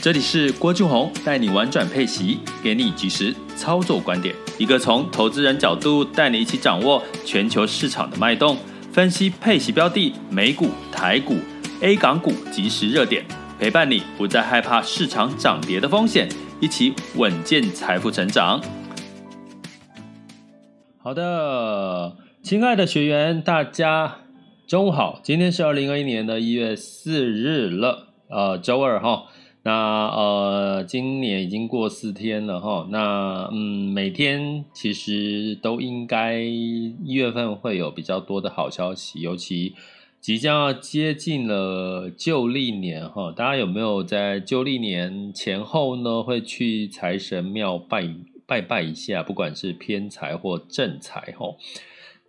这里是郭俊宏带你玩转配息，给你及时操作观点，一个从投资人角度带你一起掌握全球市场的脉动，分析配息标的、美股、台股、A 港股即时热点，陪伴你不再害怕市场涨跌的风险，一起稳健财富成长。好的，亲爱的学员，大家中午好，今天是二零二一年的一月四日了，呃，周二哈。那呃，今年已经过四天了哈。那嗯，每天其实都应该一月份会有比较多的好消息，尤其即将要接近了旧历年哈。大家有没有在旧历年前后呢，会去财神庙拜拜拜一下？不管是偏财或正财哈。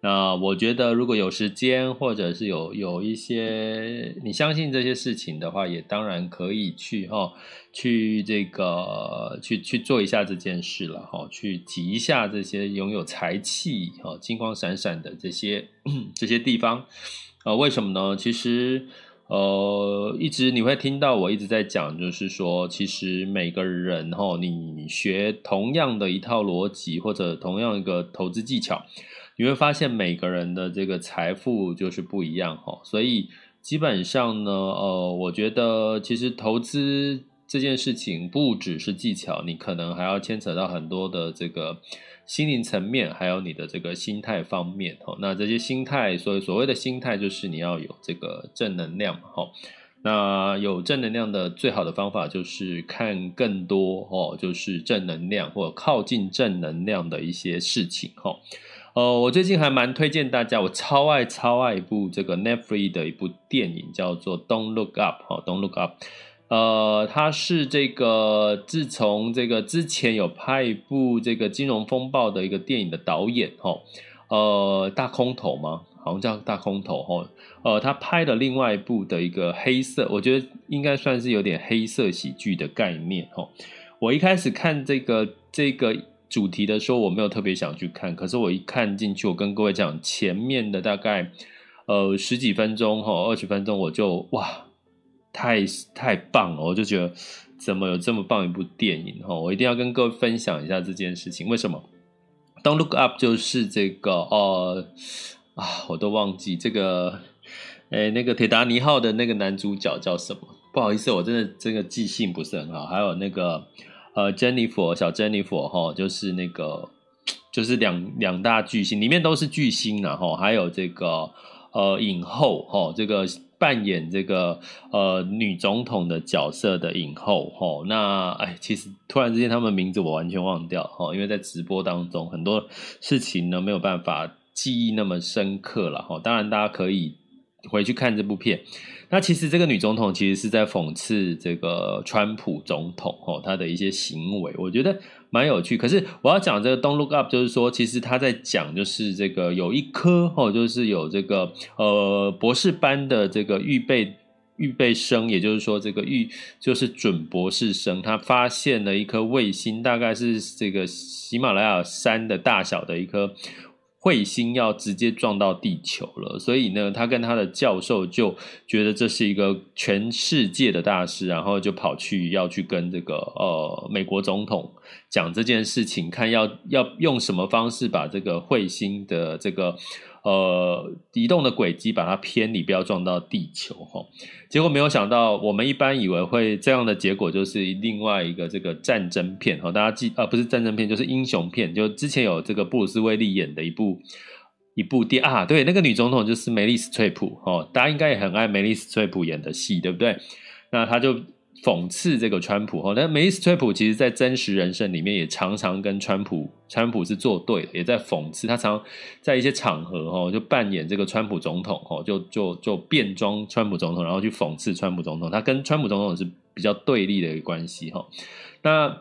那我觉得，如果有时间，或者是有有一些你相信这些事情的话，也当然可以去哈，去这个去去做一下这件事了哈，去挤一下这些拥有财气哈、金光闪闪的这些 这些地方啊？为什么呢？其实呃，一直你会听到我一直在讲，就是说，其实每个人哈，你学同样的一套逻辑，或者同样一个投资技巧。你会发现每个人的这个财富就是不一样哈，所以基本上呢，呃，我觉得其实投资这件事情不只是技巧，你可能还要牵扯到很多的这个心灵层面，还有你的这个心态方面哈。那这些心态，所以所谓的心态就是你要有这个正能量哈。那有正能量的最好的方法就是看更多哦，就是正能量或者靠近正能量的一些事情哈。呃，我最近还蛮推荐大家，我超爱超爱一部这个 Netflix 的一部电影，叫做《Don't Look Up》哈，《Don't Look Up》。呃，它是这个自从这个之前有拍一部这个金融风暴的一个电影的导演哈，呃，大空头吗？好像叫大空头哈。呃，他拍了另外一部的一个黑色，我觉得应该算是有点黑色喜剧的概念哈。我一开始看这个这个。主题的时候我没有特别想去看，可是我一看进去，我跟各位讲前面的大概呃十几分钟哈，二十分钟我就哇，太太棒了，我就觉得怎么有这么棒一部电影哈，我一定要跟各位分享一下这件事情。为什么？Don't Look Up 就是这个呃啊，我都忘记这个诶那个铁达尼号的那个男主角叫什么？不好意思，我真的这个记性不是很好。还有那个。呃，珍妮佛小珍妮佛哈，就是那个，就是两两大巨星，里面都是巨星，然后还有这个呃影后哈，这个扮演这个呃女总统的角色的影后哈。那哎，其实突然之间他们名字我完全忘掉哈，因为在直播当中很多事情呢没有办法记忆那么深刻了哈。当然大家可以回去看这部片。那其实这个女总统其实是在讽刺这个川普总统哦，他的一些行为，我觉得蛮有趣。可是我要讲这个 Don't Look Up，就是说，其实他在讲就是这个有一颗哦，就是有这个呃博士班的这个预备预备生，也就是说这个预就是准博士生，他发现了一颗卫星，大概是这个喜马拉雅山的大小的一颗。彗星要直接撞到地球了，所以呢，他跟他的教授就觉得这是一个全世界的大事，然后就跑去要去跟这个呃美国总统讲这件事情，看要要用什么方式把这个彗星的这个。呃，移动的轨迹把它偏离，不要撞到地球哈。结果没有想到，我们一般以为会这样的结果，就是另外一个这个战争片哈。大家记啊，不是战争片，就是英雄片。就之前有这个布鲁斯威利演的一部一部电啊，对，那个女总统就是梅丽史翠普哦。大家应该也很爱梅丽史翠普演的戏，对不对？那他就讽刺这个川普哈，但梅斯崔普其实在真实人生里面也常常跟川普，川普是作对的，也在讽刺他，常在一些场合哈就扮演这个川普总统哈，就就就变装川普总统，然后去讽刺川普总统，他跟川普总统是比较对立的一个关系哈。那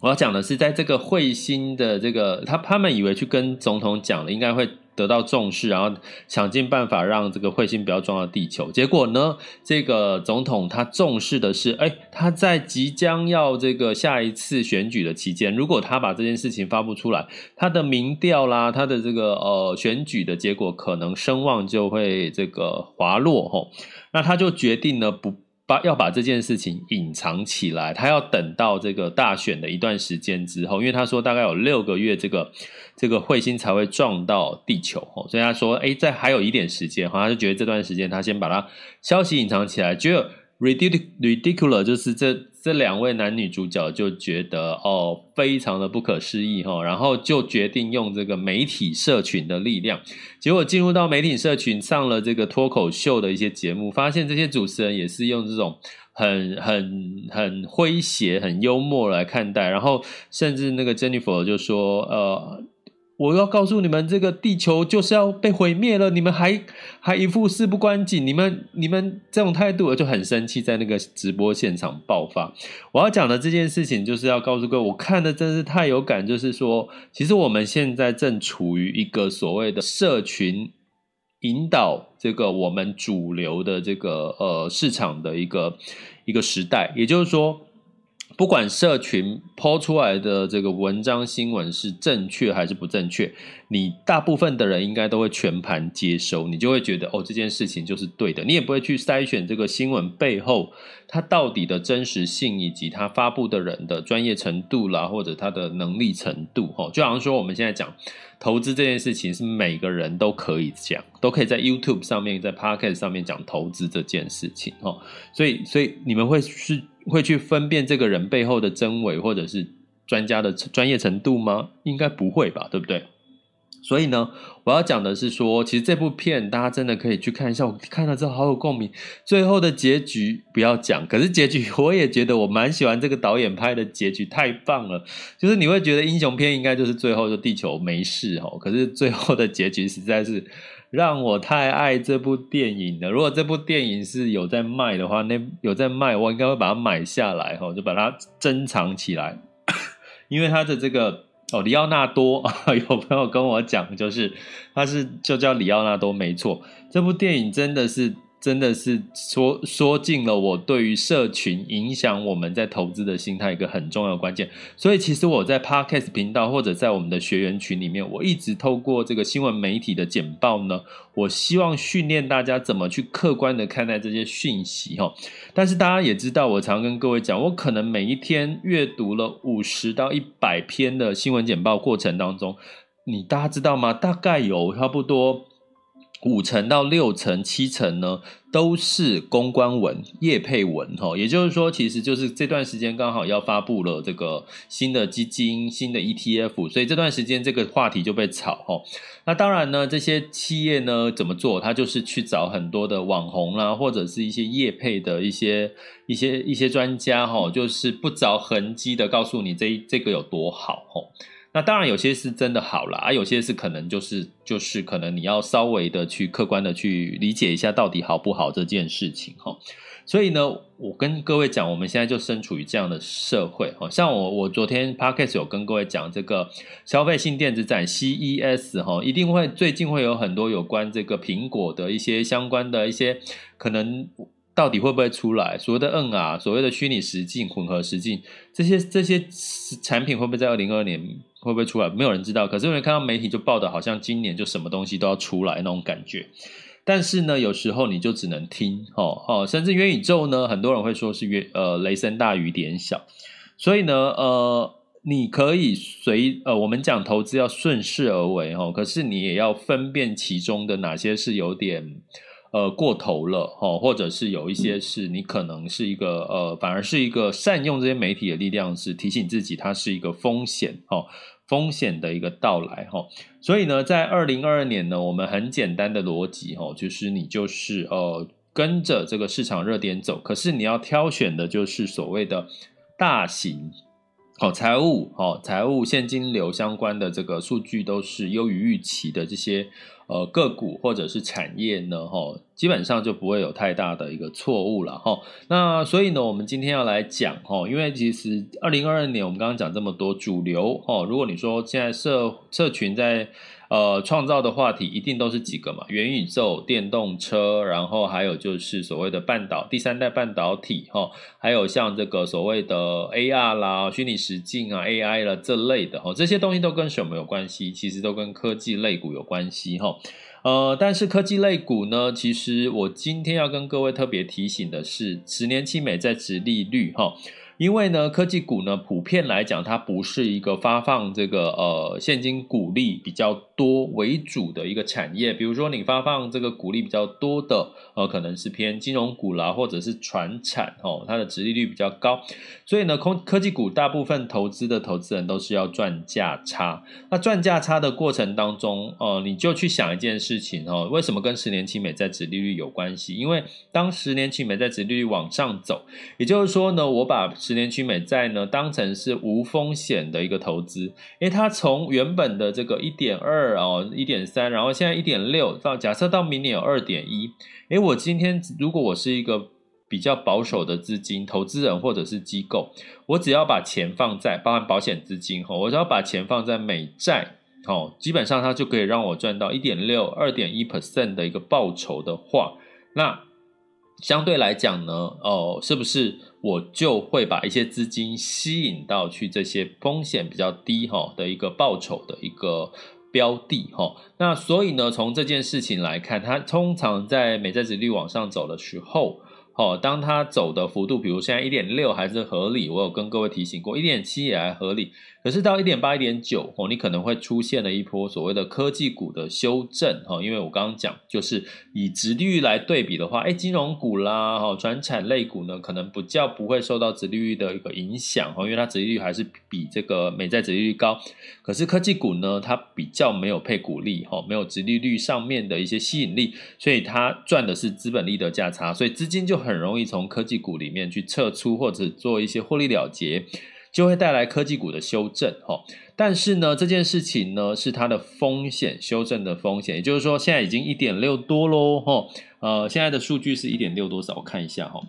我要讲的是，在这个彗星的这个他他们以为去跟总统讲了，应该会。得到重视，然后想尽办法让这个彗星不要撞到地球。结果呢，这个总统他重视的是，哎，他在即将要这个下一次选举的期间，如果他把这件事情发布出来，他的民调啦，他的这个呃选举的结果可能声望就会这个滑落吼。那他就决定呢不。把要把这件事情隐藏起来，他要等到这个大选的一段时间之后，因为他说大概有六个月，这个这个彗星才会撞到地球哦，所以他说，哎，在还有一点时间，好，像就觉得这段时间他先把它消息隐藏起来，就。Ridiculous 就是这这两位男女主角就觉得哦，非常的不可思议哈，然后就决定用这个媒体社群的力量，结果进入到媒体社群上了这个脱口秀的一些节目，发现这些主持人也是用这种很很很诙谐、很幽默来看待，然后甚至那个 Jennifer 就说呃。我要告诉你们，这个地球就是要被毁灭了，你们还还一副事不关己，你们你们这种态度，我就很生气，在那个直播现场爆发。我要讲的这件事情，就是要告诉各位，我看的真是太有感，就是说，其实我们现在正处于一个所谓的社群引导这个我们主流的这个呃市场的一个一个时代，也就是说。不管社群抛出来的这个文章新闻是正确还是不正确，你大部分的人应该都会全盘接收，你就会觉得哦，这件事情就是对的，你也不会去筛选这个新闻背后它到底的真实性以及它发布的人的专业程度啦，或者他的能力程度。哦，就好像说我们现在讲投资这件事情，是每个人都可以讲，都可以在 YouTube 上面，在 Podcast 上面讲投资这件事情。哦，所以所以你们会是。会去分辨这个人背后的真伪，或者是专家的专业程度吗？应该不会吧，对不对？所以呢，我要讲的是说，其实这部片大家真的可以去看一下，我看了之后好有共鸣。最后的结局不要讲，可是结局我也觉得我蛮喜欢这个导演拍的结局，太棒了。就是你会觉得英雄片应该就是最后就地球没事哦，可是最后的结局实在是。让我太爱这部电影了。如果这部电影是有在卖的话，那有在卖，我应该会把它买下来，哈，就把它珍藏起来。因为他的这个哦，里奥纳多，有朋友跟我讲，就是他是就叫里奥纳多，没错。这部电影真的是。真的是说说尽了我对于社群影响我们在投资的心态一个很重要的关键。所以其实我在 Podcast 频道或者在我们的学员群里面，我一直透过这个新闻媒体的简报呢，我希望训练大家怎么去客观的看待这些讯息哈。但是大家也知道，我常跟各位讲，我可能每一天阅读了五十到一百篇的新闻简报过程当中，你大家知道吗？大概有差不多。五成到六成、七成呢，都是公关文、业配文，哈，也就是说，其实就是这段时间刚好要发布了这个新的基金、新的 ETF，所以这段时间这个话题就被炒，哈。那当然呢，这些企业呢怎么做？他就是去找很多的网红啦，或者是一些业配的一些、一些、一些专家，哈，就是不着痕迹的告诉你这这个有多好，哈。那当然，有些是真的好啦，啊，有些是可能就是就是可能你要稍微的去客观的去理解一下到底好不好这件事情哈。所以呢，我跟各位讲，我们现在就身处于这样的社会哈。像我我昨天 Podcast 有跟各位讲这个消费性电子展 CES 哈，一定会最近会有很多有关这个苹果的一些相关的一些可能。到底会不会出来？所谓的 NR，所谓的虚拟实境、混合实境，这些这些产品会不会在二零二二年会不会出来？没有人知道。可是因为看到媒体就报道，好像今年就什么东西都要出来那种感觉。但是呢，有时候你就只能听哦哦，甚至元宇宙呢，很多人会说是月呃雷声大雨点小。所以呢，呃，你可以随呃我们讲投资要顺势而为哦，可是你也要分辨其中的哪些是有点。呃，过头了哈，或者是有一些是你可能是一个呃，反而是一个善用这些媒体的力量，是提醒自己它是一个风险哦，风险的一个到来哈。所以呢，在二零二二年呢，我们很简单的逻辑哈，就是你就是呃，跟着这个市场热点走，可是你要挑选的就是所谓的大型。好，财务好，财务现金流相关的这个数据都是优于预期的这些呃个股或者是产业呢，哈，基本上就不会有太大的一个错误了，哈。那所以呢，我们今天要来讲，哈，因为其实二零二二年我们刚刚讲这么多主流，哦，如果你说现在社社群在。呃，创造的话题一定都是几个嘛，元宇宙、电动车，然后还有就是所谓的半导第三代半导体哈，还有像这个所谓的 AR 啦、虚拟实境啊、AI 啦这类的哈，这些东西都跟什么有关系？其实都跟科技类股有关系哈。呃，但是科技类股呢，其实我今天要跟各位特别提醒的是，十年期美债殖利率哈。因为呢，科技股呢，普遍来讲，它不是一个发放这个呃现金股利比较多为主的一个产业。比如说，你发放这个股利比较多的，呃，可能是偏金融股啦，或者是传产哦，它的殖利率比较高。所以呢，空科技股大部分投资的投资人都是要赚价差。那赚价差的过程当中，呃，你就去想一件事情哦，为什么跟十年期美债殖利率有关系？因为当十年期美债殖利率往上走，也就是说呢，我把十十年期美债呢，当成是无风险的一个投资，因为它从原本的这个一点二哦，一点三，然后现在一点六，到假设到明年有二点一，诶，我今天如果我是一个比较保守的资金投资人或者是机构，我只要把钱放在包含保险资金哈，我只要把钱放在美债，哦，基本上它就可以让我赚到一点六、二点一 percent 的一个报酬的话，那相对来讲呢，哦，是不是？我就会把一些资金吸引到去这些风险比较低哈的一个报酬的一个标的哈。那所以呢，从这件事情来看，它通常在美债值率往上走的时候。哦，当它走的幅度，比如现在一点六还是合理，我有跟各位提醒过，一点七也还合理。可是到一点八、一点九，哦，你可能会出现了一波所谓的科技股的修正，哈，因为我刚刚讲，就是以殖利率来对比的话，哎，金融股啦，哈，转产类股呢，可能比较不会受到殖利率的一个影响，哈，因为它殖利率还是比这个美债殖利率高。可是科技股呢，它比较没有配股利，哈，没有殖利率上面的一些吸引力，所以它赚的是资本利的价差，所以资金就很容易从科技股里面去撤出，或者做一些获利了结，就会带来科技股的修正哈。但是呢，这件事情呢是它的风险修正的风险，也就是说，现在已经一点六多喽哈。呃，现在的数据是一点六多少？我看一下哈。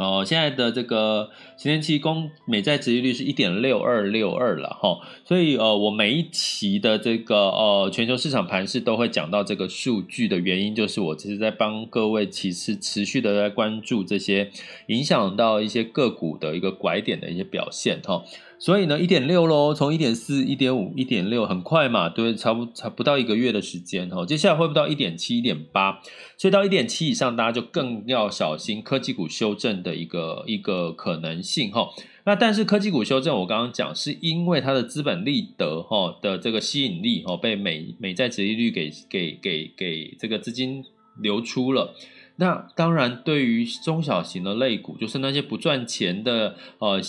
哦，现在的这个十年期公美债殖利率是一点六二六二了哈，所以呃，我每一期的这个呃全球市场盘势都会讲到这个数据的原因，就是我其实在帮各位其实持续的在关注这些影响到一些个股的一个拐点的一些表现哈。所以呢，一点六喽，从一点四、一点五、一点六，很快嘛，对，差不差不到一个月的时间哈。接下来会不到一点七、一点八？所以到一点七以上，大家就更要小心科技股修正的一个一个可能性哈。那但是科技股修正，我刚刚讲是因为它的资本利得哈的这个吸引力哈被美美债殖利率给给给给这个资金流出了。那当然，对于中小型的类股，就是那些不赚钱的呃。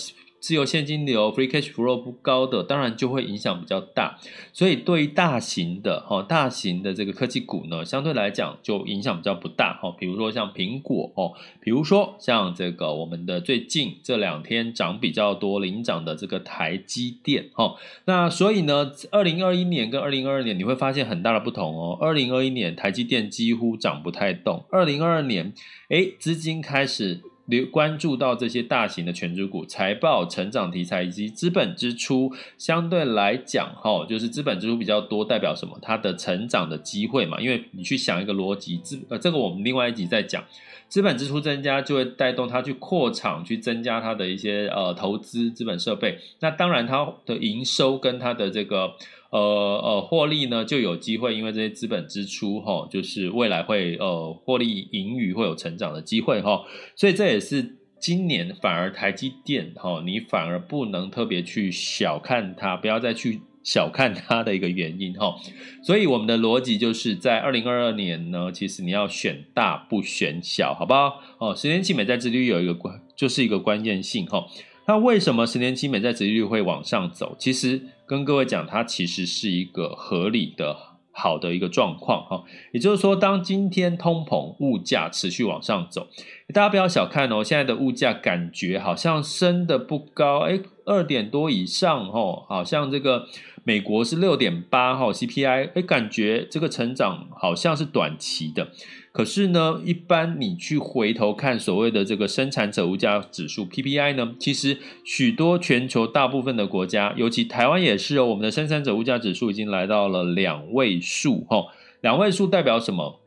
自由现金流 （free cash flow） 不高的，当然就会影响比较大。所以对于大型的哈，大型的这个科技股呢，相对来讲就影响比较不大哈。比如说像苹果哦，比如说像这个我们的最近这两天涨比较多领涨的这个台积电哈。那所以呢，二零二一年跟二零二二年你会发现很大的不同哦。二零二一年台积电几乎涨不太动，二零二二年诶，资金开始。留关注到这些大型的权值股财报成长题材以及资本支出，相对来讲，哈，就是资本支出比较多，代表什么？它的成长的机会嘛。因为你去想一个逻辑，资呃，这个我们另外一集再讲，资本支出增加就会带动它去扩厂，去增加它的一些呃投资资本设备。那当然，它的营收跟它的这个。呃呃，获利呢就有机会，因为这些资本支出哈，就是未来会呃获利盈余会有成长的机会哈，所以这也是今年反而台积电哈，你反而不能特别去小看它，不要再去小看它的一个原因哈。所以我们的逻辑就是在二零二二年呢，其实你要选大不选小，好不好？哦，十年期美债殖利有一个关，就是一个关键性哈。那为什么十年期美债殖利率会往上走？其实跟各位讲，它其实是一个合理的好的一个状况哈。也就是说，当今天通膨物价持续往上走，大家不要小看哦，现在的物价感觉好像升得不高，哎，二点多以上哦，好像这个。美国是六点八哈 CPI，哎，感觉这个成长好像是短期的。可是呢，一般你去回头看所谓的这个生产者物价指数 PPI 呢，其实许多全球大部分的国家，尤其台湾也是哦，我们的生产者物价指数已经来到了两位数哈。两位数代表什么？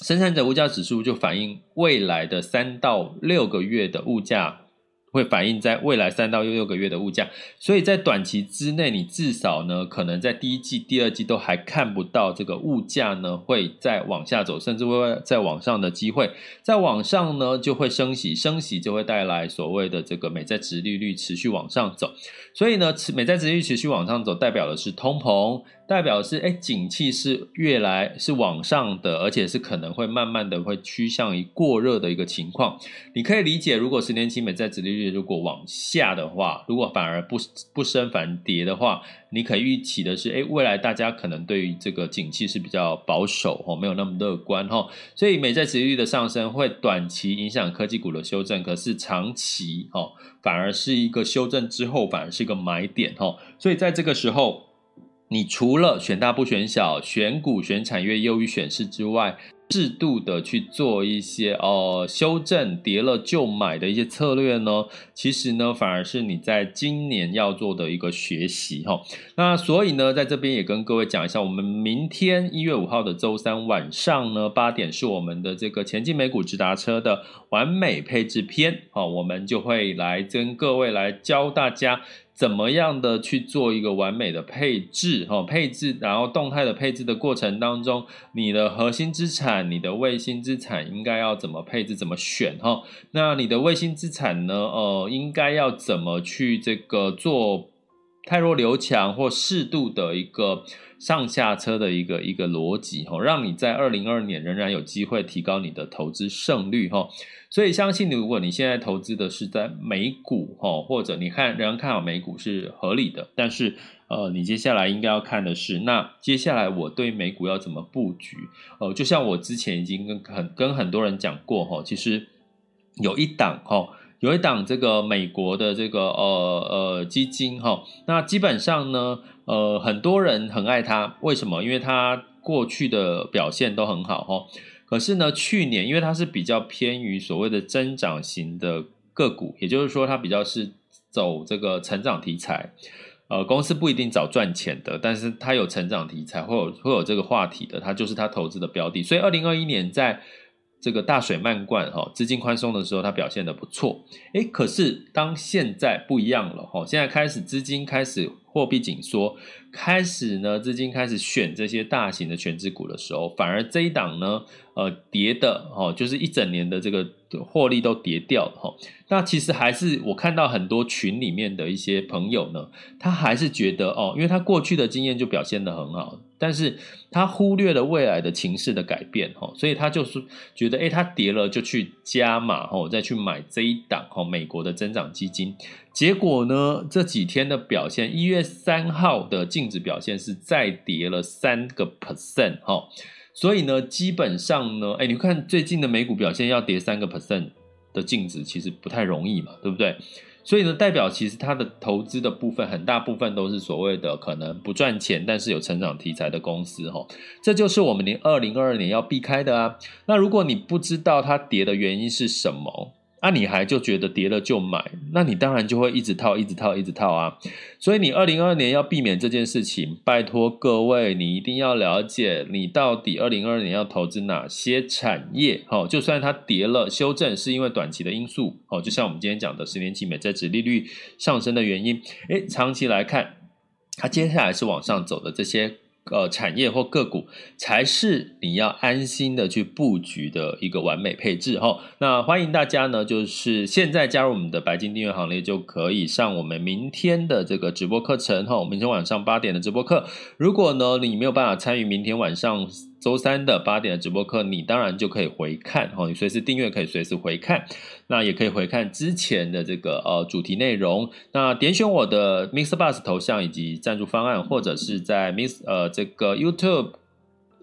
生产者物价指数就反映未来的三到六个月的物价。会反映在未来三到六个月的物价，所以在短期之内，你至少呢，可能在第一季、第二季都还看不到这个物价呢会再往下走，甚至会再往上的机会。再往上呢，就会升息，升息就会带来所谓的这个美债值利率持续往上走。所以呢，美债殖利率持续往上走，代表的是通膨。代表是哎，景气是越来是往上的，而且是可能会慢慢的会趋向于过热的一个情况。你可以理解，如果十年期美债值利率如果往下的话，如果反而不不升反跌的话，你可以预期的是，哎，未来大家可能对于这个景气是比较保守哦，没有那么乐观哈。所以美债殖利率的上升会短期影响科技股的修正，可是长期哦，反而是一个修正之后反而是一个买点哈。所以在这个时候。你除了选大不选小，选股选产业优于选市之外，适度的去做一些呃修正跌了就买的一些策略呢，其实呢反而是你在今年要做的一个学习哈。那所以呢，在这边也跟各位讲一下，我们明天一月五号的周三晚上呢八点是我们的这个前进美股直达车的完美配置篇啊，我们就会来跟各位来教大家。怎么样的去做一个完美的配置？哈，配置，然后动态的配置的过程当中，你的核心资产、你的卫星资产应该要怎么配置、怎么选？哈，那你的卫星资产呢？呃，应该要怎么去这个做太弱留强或适度的一个上下车的一个一个逻辑？哈，让你在二零二二年仍然有机会提高你的投资胜率？哈。所以相信你，如果你现在投资的是在美股哈，或者你看仍然看好美股是合理的，但是呃，你接下来应该要看的是，那接下来我对美股要怎么布局？呃，就像我之前已经跟很跟很多人讲过哈，其实有一档哈，有一档这个美国的这个呃呃基金哈，那基本上呢，呃，很多人很爱它，为什么？因为它过去的表现都很好哈。可是呢，去年因为它是比较偏于所谓的增长型的个股，也就是说它比较是走这个成长题材，呃，公司不一定找赚钱的，但是它有成长题材，会有会有这个话题的，它就是它投资的标的。所以二零二一年在这个大水漫灌哈，资金宽松的时候，它表现得不错。诶，可是当现在不一样了哈，现在开始资金开始货币紧缩，开始呢资金开始选这些大型的全值股的时候，反而这一档呢。呃，跌的哦，就是一整年的这个获利都跌掉了哈。那其实还是我看到很多群里面的一些朋友呢，他还是觉得哦，因为他过去的经验就表现得很好，但是他忽略了未来的情势的改变哈，所以他就是觉得，诶，他跌了就去加码哈，再去买这一档哈，美国的增长基金。结果呢，这几天的表现，一月三号的净值表现是再跌了三个 percent 哈。所以呢，基本上呢，哎，你看最近的美股表现要跌三个 percent 的净值，其实不太容易嘛，对不对？所以呢，代表其实它的投资的部分很大部分都是所谓的可能不赚钱，但是有成长题材的公司哈，这就是我们年二零二二年要避开的啊。那如果你不知道它跌的原因是什么？那、你还就觉得跌了就买，那你当然就会一直套，一直套，一直套啊！所以你二零二二年要避免这件事情，拜托各位，你一定要了解你到底二零二二年要投资哪些产业。好，就算它跌了，修正是因为短期的因素。好，就像我们今天讲的十年期美债殖利率上升的原因。诶，长期来看，它接下来是往上走的这些。呃，产业或个股才是你要安心的去布局的一个完美配置哈。那欢迎大家呢，就是现在加入我们的白金订阅行列，就可以上我们明天的这个直播课程哈。明天晚上八点的直播课，如果呢你没有办法参与明天晚上。周三的八点的直播课，你当然就可以回看哈，你随时订阅可以随时回看，那也可以回看之前的这个呃主题内容。那点选我的 Mr. Bus 头像以及赞助方案，或者是在 Mix 呃这个 YouTube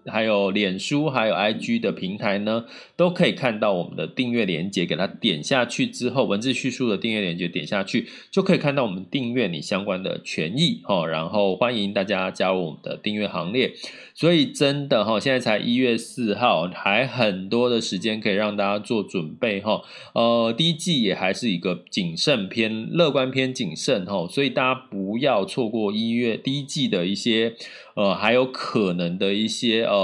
还有脸书、还有 IG 的平台呢，都可以看到我们的订阅连接，给它点下去之后，文字叙述的订阅连接点下去，就可以看到我们订阅你相关的权益哈。然后欢迎大家加入我们的订阅行列。所以真的哈，现在才一月四号，还很多的时间可以让大家做准备哈。呃，第一季也还是一个谨慎偏乐观偏谨慎哈，所以大家不要错过一月第一季的一些呃还有可能的一些呃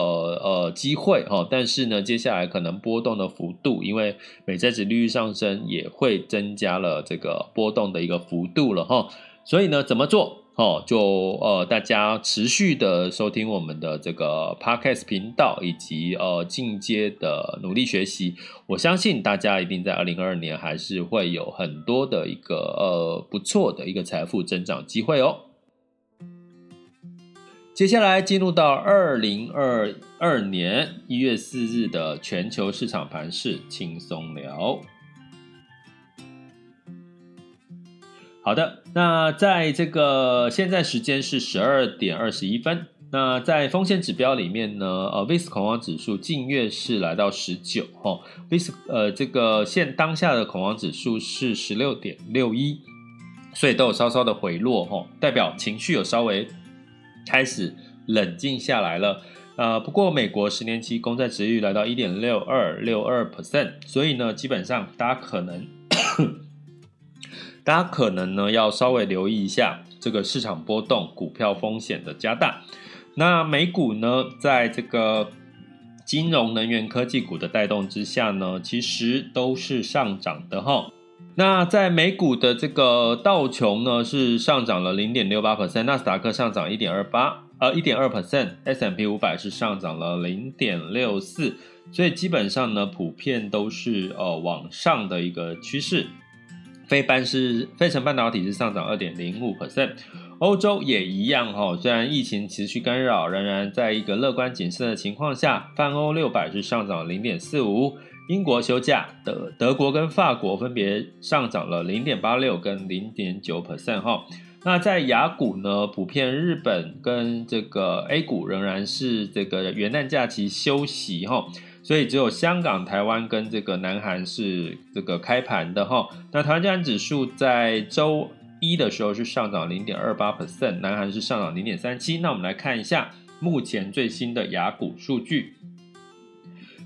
呃机会哈。但是呢，接下来可能波动的幅度，因为美债殖利率上升，也会增加了这个波动的一个幅度了哈。所以呢，怎么做？哦，就呃，大家持续的收听我们的这个 Podcast 频道，以及呃进阶的努力学习，我相信大家一定在二零二二年还是会有很多的一个呃不错的一个财富增长机会哦。接下来进入到二零二二年一月四日的全球市场盘势轻松聊。好的，那在这个现在时间是十二点二十一分。那在风险指标里面呢，呃，VIX 恐慌指数近月是来到十九哈，VIX 呃这个现当下的恐慌指数是十六点六一，所以都有稍稍的回落哈，代表情绪有稍微开始冷静下来了。呃，不过美国十年期公债殖利率来到一点六二六二 percent，所以呢，基本上大家可能。大家可能呢要稍微留意一下这个市场波动、股票风险的加大。那美股呢，在这个金融、能源、科技股的带动之下呢，其实都是上涨的哈。那在美股的这个道琼呢是上涨了零点六八 percent，纳斯达克上涨一点二八，呃一点二 percent，S M P 五百是上涨了零点六四，所以基本上呢普遍都是呃往上的一个趋势。非半是非城半导体是上涨二点零五 percent，欧洲也一样哈，虽然疫情持续干扰，仍然在一个乐观谨慎的情况下，泛欧六百是上涨零点四五，英国休假，德德国跟法国分别上涨了零点八六跟零点九 percent 哈。那在雅股呢，普遍日本跟这个 A 股仍然是这个元旦假期休息哈。所以只有香港、台湾跟这个南韩是这个开盘的哈。那台湾加指数在周一的时候是上涨零点二八 percent，南韩是上涨零点三七。那我们来看一下目前最新的雅股数据。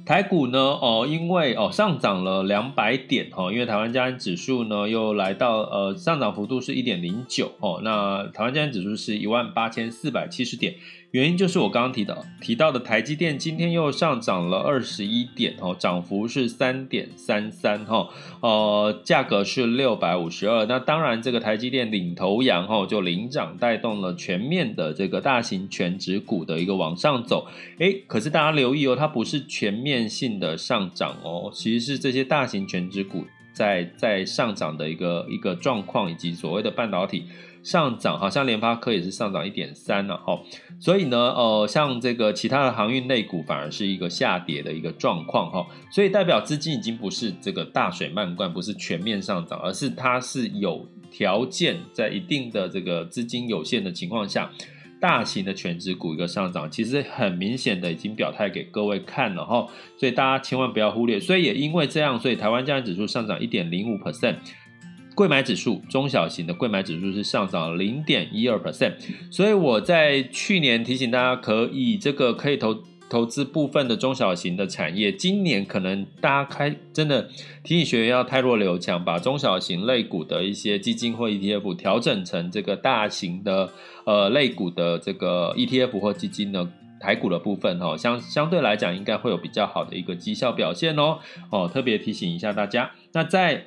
台股呢，哦，因为哦上涨了两百点哈，因为台湾加权指数呢又来到呃上涨幅度是一点零九哦，那台湾加权指数是一万八千四百七十点。原因就是我刚刚提到提到的台积电今天又上涨了二十一点哦，涨幅是三点三三哈，呃，价格是六百五十二。那当然，这个台积电领头羊哈，就领涨带动了全面的这个大型全值股的一个往上走。诶，可是大家留意哦，它不是全面性的上涨哦，其实是这些大型全值股在在上涨的一个一个状况，以及所谓的半导体。上涨，好像联发科也是上涨一点三了哈，所以呢，呃，像这个其他的航运类股反而是一个下跌的一个状况哈，所以代表资金已经不是这个大水漫灌，不是全面上涨，而是它是有条件在一定的这个资金有限的情况下，大型的全值股一个上涨，其实很明显的已经表态给各位看了哈，所以大家千万不要忽略，所以也因为这样，所以台湾加权指数上涨一点零五 percent。柜买指数，中小型的柜买指数是上涨零点一二 percent，所以我在去年提醒大家，可以这个可以投投资部分的中小型的产业，今年可能大家开真的提醒学员要太弱留强，把中小型类股的一些基金或 ETF 调整成这个大型的呃类股的这个 ETF 或基金呢，台股的部分哈，相相对来讲应该会有比较好的一个绩效表现哦哦，特别提醒一下大家，那在。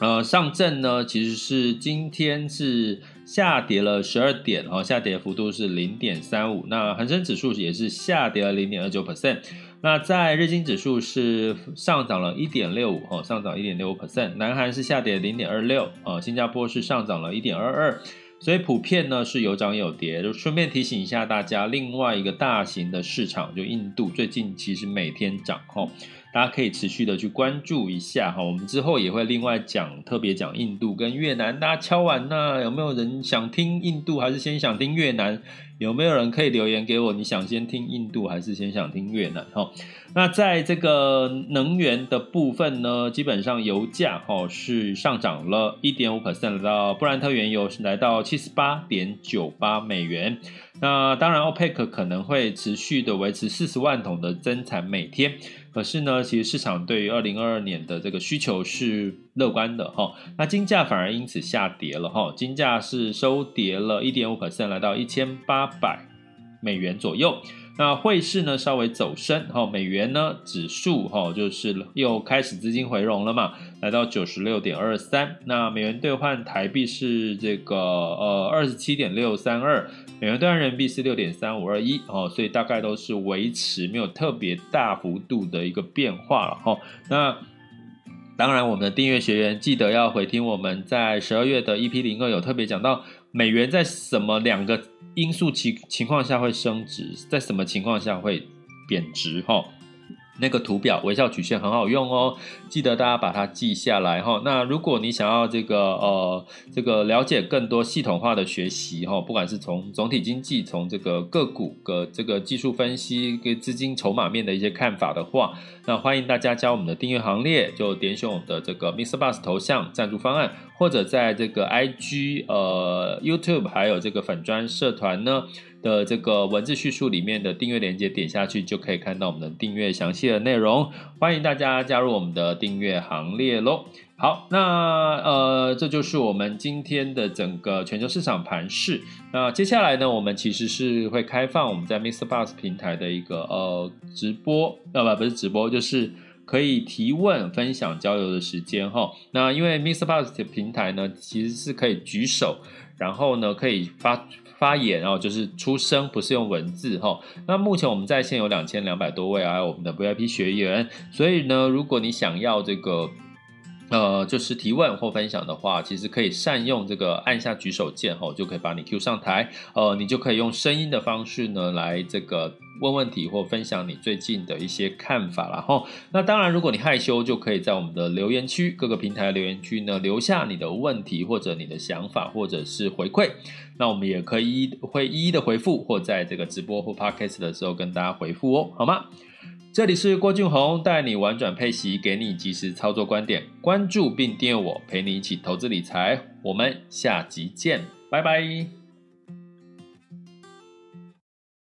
呃，上证呢，其实是今天是下跌了十二点，哦，下跌幅度是零点三五。那恒生指数也是下跌了零点二九 percent。那在日经指数是上涨了一点六五，哦，上涨一点六五 percent。南韩是下跌零点二六，哦，新加坡是上涨了一点二二。所以普遍呢是有涨有跌。就顺便提醒一下大家，另外一个大型的市场就印度，最近其实每天涨，哦。大家可以持续的去关注一下哈。我们之后也会另外讲，特别讲印度跟越南，大家敲完那，有没有人想听印度，还是先想听越南？有没有人可以留言给我？你想先听印度，还是先想听越南？哈，那在这个能源的部分呢，基本上油价哈是上涨了一点五 percent，来到布兰特原油是来到七十八点九八美元。那当然，OPEC 可能会持续的维持四十万桶的增产每天。可是呢，其实市场对于二零二二年的这个需求是乐观的哈。那金价反而因此下跌了哈，金价是收跌了一点五 percent，来到一千八百美元左右。那汇市呢稍微走升哈，美元呢指数哈就是又开始资金回笼了嘛，来到九十六点二三。那美元兑换台币是这个呃二十七点六三二。美元兑换人民币是六点三五二一哦，所以大概都是维持没有特别大幅度的一个变化了哈。那当然，我们的订阅学员记得要回听我们在十二月的 EP 零二有特别讲到美元在什么两个因素情情况下会升值，在什么情况下会贬值哈。那个图表微笑曲线很好用哦，记得大家把它记下来哈。那如果你想要这个呃这个了解更多系统化的学习哈，不管是从总体经济、从这个个股的这个技术分析跟资金筹码面的一些看法的话，那欢迎大家加我们的订阅行列，就点选我们的这个 Mr. Bus 头像赞助方案，或者在这个 IG 呃 YouTube 还有这个粉专社团呢。的这个文字叙述里面的订阅链接点下去，就可以看到我们的订阅详细的内容。欢迎大家加入我们的订阅行列喽！好，那呃，这就是我们今天的整个全球市场盘势。那接下来呢，我们其实是会开放我们在 Mr. Bus 平台的一个呃直播，呃不不是直播，就是可以提问、分享、交流的时间哈。那因为 MixerBox 的平台呢，其实是可以举手，然后呢可以发。发言，然后就是出声，不是用文字哈。那目前我们在线有两千两百多位，啊我们的 VIP 学员。所以呢，如果你想要这个，呃，就是提问或分享的话，其实可以善用这个按下举手键哈，就可以把你 Q 上台。呃，你就可以用声音的方式呢来这个。问问题或分享你最近的一些看法啦齁。那当然，如果你害羞，就可以在我们的留言区，各个平台留言区呢留下你的问题或者你的想法或者是回馈。那我们也可以会一一的回复，或在这个直播或 podcast 的时候跟大家回复哦，好吗？这里是郭俊宏带你玩转配息，给你及时操作观点，关注并订阅我，陪你一起投资理财。我们下集见，拜拜。